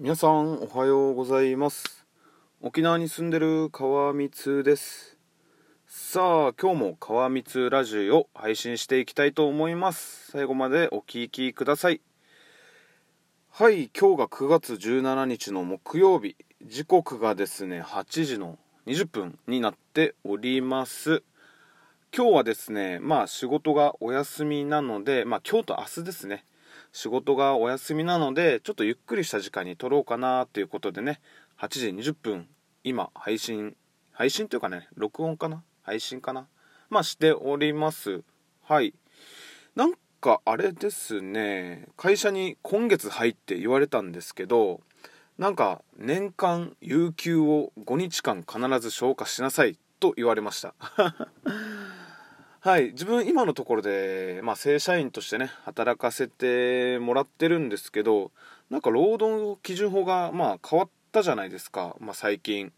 皆さんおはようございます。沖縄に住んでる川光です。さあ今日も川光ラジオを配信していきたいと思います。最後までお聴きください。はい今日が9月17日の木曜日。時刻がですね8時の20分になっております。今日はですねまあ仕事がお休みなのでまあ今日と明日ですね。仕事がお休みなのでちょっとゆっくりした時間に撮ろうかなということでね8時20分今配信配信というかね録音かな？配信かな？まあしております。はい。なんかあれですね。会社に今月入って言われたんですけどなんか年間有給を5日間必ず消化しなさいと言われました。はい自分今のところで、まあ、正社員としてね働かせてもらってるんですけどなんか労働基準法がまあ変わったじゃないですか、まあ、最近。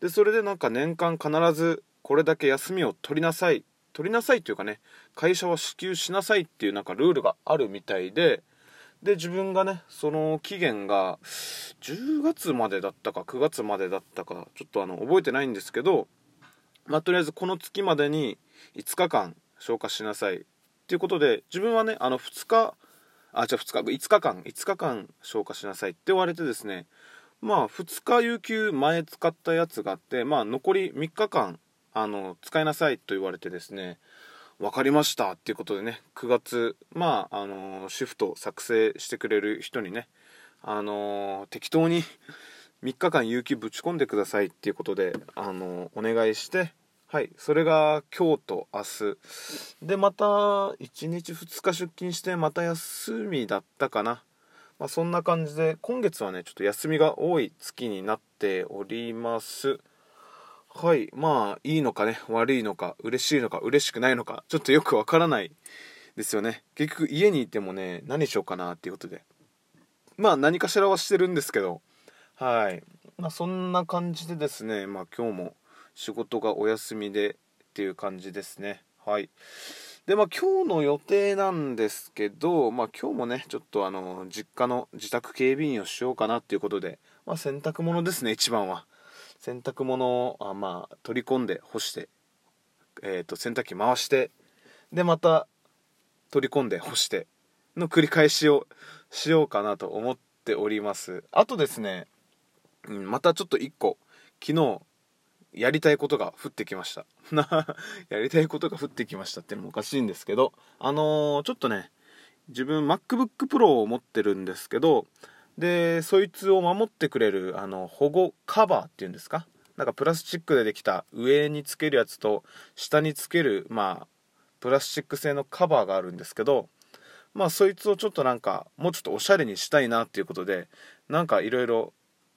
でそれでなんか年間必ずこれだけ休みを取りなさい取りなさいというかね会社は支給しなさいっていうなんかルールがあるみたいでで自分がねその期限が10月までだったか9月までだったかちょっとあの覚えてないんですけどまあとりあえずこの月までに5日間消化しなさい。っていうことで自分はねあの2日あじゃあ2日5日間5日間消化しなさい。って言われてですねまあ2日有給前使ったやつがあってまあ残り3日間あの使いなさい。と言われてですね分かりました。っていうことでね9月まああのシフト作成してくれる人にねあの適当に3日間有給ぶち込んでください。っていうことであのお願いしてはいそれが今日と明日。でまた1日2日出勤してまた休みだったかな。まあ、そんな感じで今月はねちょっと休みが多い月になっております。はいまあいいのかね悪いのか嬉しいのか嬉しくないのかちょっとよくわからないですよね。結局家にいてもね何しようかなっていうことで。まあ何かしらはしてるんですけど。はい。まあそんな感じでですねまあ今日も仕事がお休みでっていう感じですね。はい。でまあ今日の予定なんですけどまあ今日もねちょっとあの実家の自宅警備員をしようかなっていうことでまあ洗濯物ですね一番は。洗濯物をあまあ取り込んで干してえっ、ー、と洗濯機回してでまた取り込んで干しての繰り返しをしようかなと思っております。あとですね、うん、またちょっと1個昨日やりたいことが降ってきました。やりたいことが降ってきましたってのもおかしいんですけどあのー、ちょっとね自分 MacBook Pro を持ってるんですけどでそいつを守ってくれるあの保護カバーっていうんですか？なんかプラスチックでできた上につけるやつと下につけるまあプラスチック製のカバーがあるんですけどまあそいつをちょっとなんかもうちょっとおしゃれにしたいなっていうことでなんかいろいろ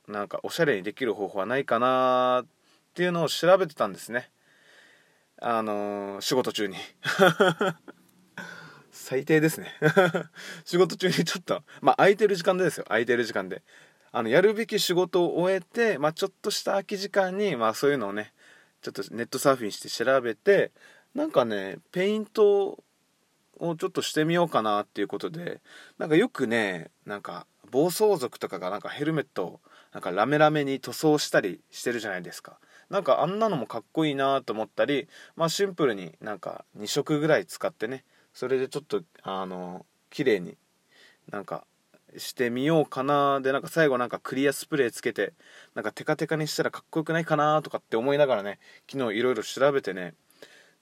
なんかおしゃれにできる方法はないかなってていうのを調べてたんですね。あのー、仕事中に。最低ですね。仕事中にちょっとまあ空いてる時間でですよ。空いてる時間で。あのやるべき仕事を終えて、まあ、ちょっとした空き時間に、まあ、そういうのをねちょっとネットサーフィンして調べてなんかねペイントをちょっとしてみようかなっていうことでなんかよくねなんか暴走族とかがなんかヘルメットをなんかラメラメに塗装したりしてるじゃないですか。なんかあんなのもかっこいいなと思ったりまあシンプルになんか2色ぐらい使ってねそれでちょっとあの綺麗になんかしてみようかなでなんか最後なんかクリアスプレーつけてなんかテカテカにしたらかっこよくないかなとかって思いながらね昨日いろいろ調べてね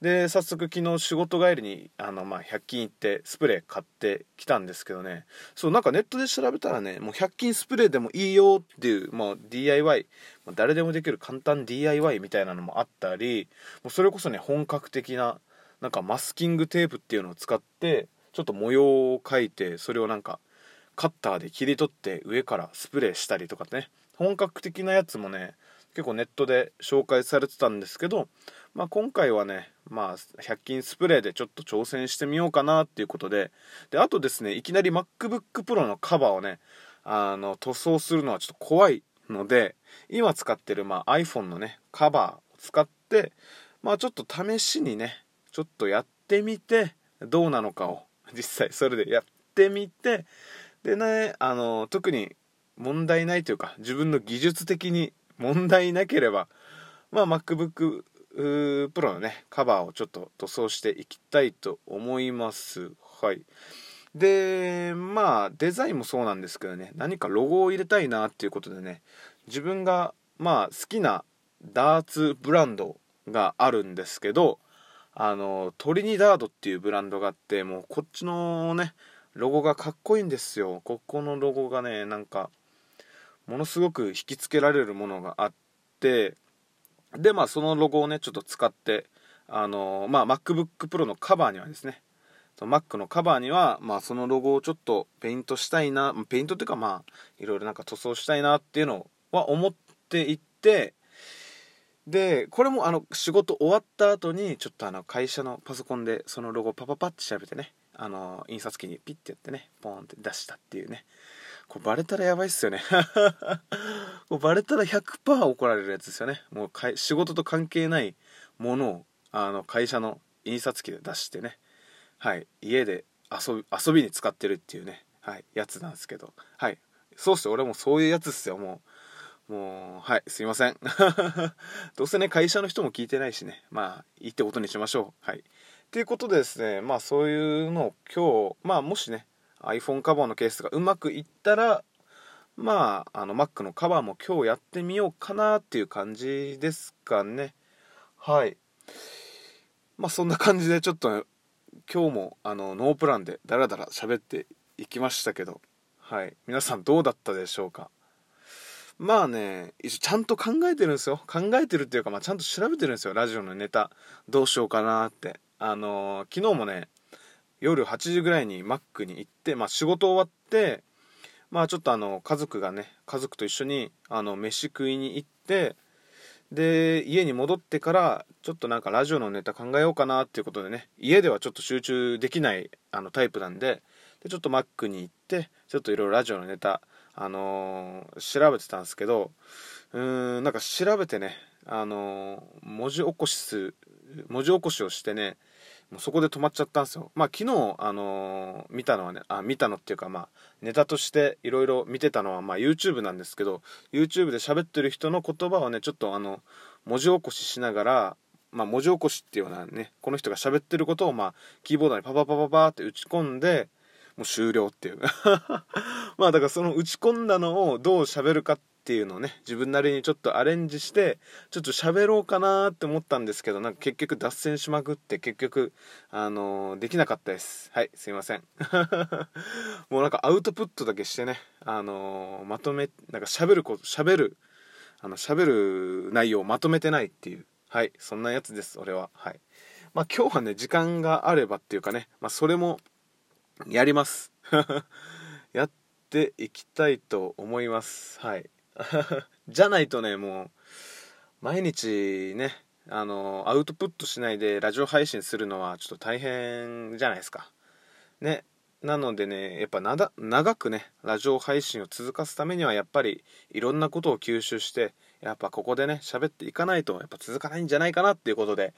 で早速昨日仕事帰りにあの、まあ、100均行ってスプレー買ってきたんですけどね。そうなんかネットで調べたらねもう100均スプレーでもいいよっていう、まあ、DIY 誰でもできる簡単 DIY みたいなのもあったりもうそれこそね本格的ななんかマスキングテープっていうのを使ってちょっと模様を描いてそれをなんかカッターで切り取って上からスプレーしたりとかね。本格的なやつもね結構ネットで紹介されてたんですけど、まあ、今回はね、まあ、100均スプレーでちょっと挑戦してみようかなっていうことで。であとですねいきなり MacBookPro のカバーをねあの塗装するのはちょっと怖いので今使ってる、まあ、iPhone のねカバーを使って、まあ、ちょっと試しにねちょっとやってみてどうなのかを実際それでやってみてでねあの特に問題ないというか自分の技術的に問題なければまあ MacBook Pro のねカバーをちょっと塗装していきたいと思います。はい。でまあデザインもそうなんですけどね何かロゴを入れたいなっていうことでね自分がまあ好きなダーツブランドがあるんですけどあのトリニダードっていうブランドがあってもうこっちのねロゴがかっこいいんですよ。ここのロゴがねなんかものすごく引きつけられるものがあってでまあそのロゴをねちょっと使ってあのまあ MacBook Pro のカバーにはですね Mac のカバーには、まあ、そのロゴをちょっとペイントしたいなペイントっていうかまあいろいろなんか塗装したいなっていうのは思っていてでこれもあの仕事終わった後にちょっとあの会社のパソコンでそのロゴパパパって調べてねあの印刷機にピッてやってねポーンって出したっていうね。これバレたらやばいっすよね。これバレたら100%怒られるやつですよね。もうか仕事と関係ないものをあの会社の印刷機で出してね。はい。家で遊び遊びに使ってるっていうね。はい。やつなんですけど。はい。そうっすよ。俺もそういうやつっすよ。もうもうはい。すいません。どうせね会社の人も聞いてないしね。まあいいってことにしましょう。はい。ということでですねまあそういうのを今日まあもしね iPhone カバーのケースがうまくいったらまああの Mac のカバーも今日やってみようかなっていう感じですかね。はい。まあそんな感じでちょっと今日もあのノープランでダラダラ喋っていきましたけど。はい。皆さんどうだったでしょうか。まあね一応ちゃんと考えてるんですよ。考えてるっていうか、まあ、ちゃんと調べてるんですよ。ラジオのネタ。どうしようかなって。あのー、昨日もね夜8時ぐらいにマックに行って、まあ、仕事終わってまあちょっとあの家族がね家族と一緒にあの飯食いに行ってで家に戻ってからちょっとなんかラジオのネタ考えようかなっていうことでね家ではちょっと集中できないあのタイプなんででちょっとマックに行ってちょっといろいろラジオのネタあのー、調べてたんですけどうーんなんか調べてねあのー、文字起こしす文字起こしをしてねもうそこで止まっちゃったんですよ。まあ昨日あのー、見たのはねあ見たのっていうかまあネタとしていろいろ見てたのはまあ YouTube なんですけど YouTube で喋ってる人の言葉をねちょっとあの文字起こししながらまあ、文字起こしっていうようなねこの人が喋ってることをまあキーボードにパパパパパって打ち込んでもう終了っていう。まあだからその打ち込んだのをどう喋るかっっていうのをね自分なりにちょっとアレンジしてちょっと喋ろうかなって思ったんですけどなんか結局脱線しまくって結局あのー、できなかったです。はいすいません。もうなんかアウトプットだけしてねあのー、まとめなんか喋ること喋るあの喋る内容をまとめてないっていう。はいそんなやつです俺は。はい。まあ今日はね時間があればっていうかねまあそれもやります。やっていきたいと思います。はい。じゃないとねもう毎日ねあのアウトプットしないでラジオ配信するのはちょっと大変じゃないですか。ねなのでねやっぱ長くねラジオ配信を続かすためにはやっぱりいろんなことを吸収してやっぱここでね喋っていかないとやっぱ続かないんじゃないかなっていうことで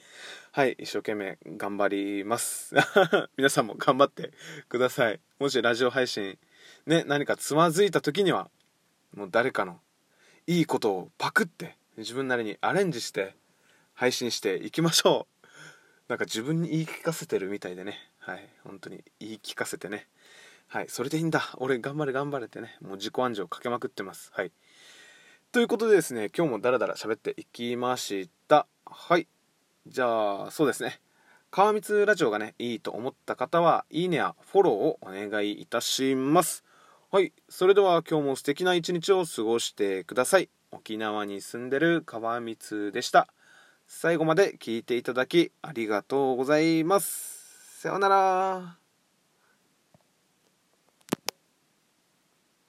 はい一生懸命頑張ります。皆さんも頑張ってください。もしラジオ配信ね何かつまずいた時にはもう誰かのいいことをパクって自分なりにアレンジして配信していきましょう。なんか自分に言い聞かせてるみたいでね。はい。本当に言い聞かせてね。はい。それでいいんだ。俺頑張れ頑張れってね。もう自己暗示をかけまくってます。はい。ということでですね今日もダラダラ喋っていきました。はい。じゃあそうですね。川光ラジオがねいいと思った方はいいねやフォローをお願いいたします。はいそれでは今日も素敵な一日を過ごしてください。沖縄に住んでる川光でした。最後まで聞いていただきありがとうございます。さようなら。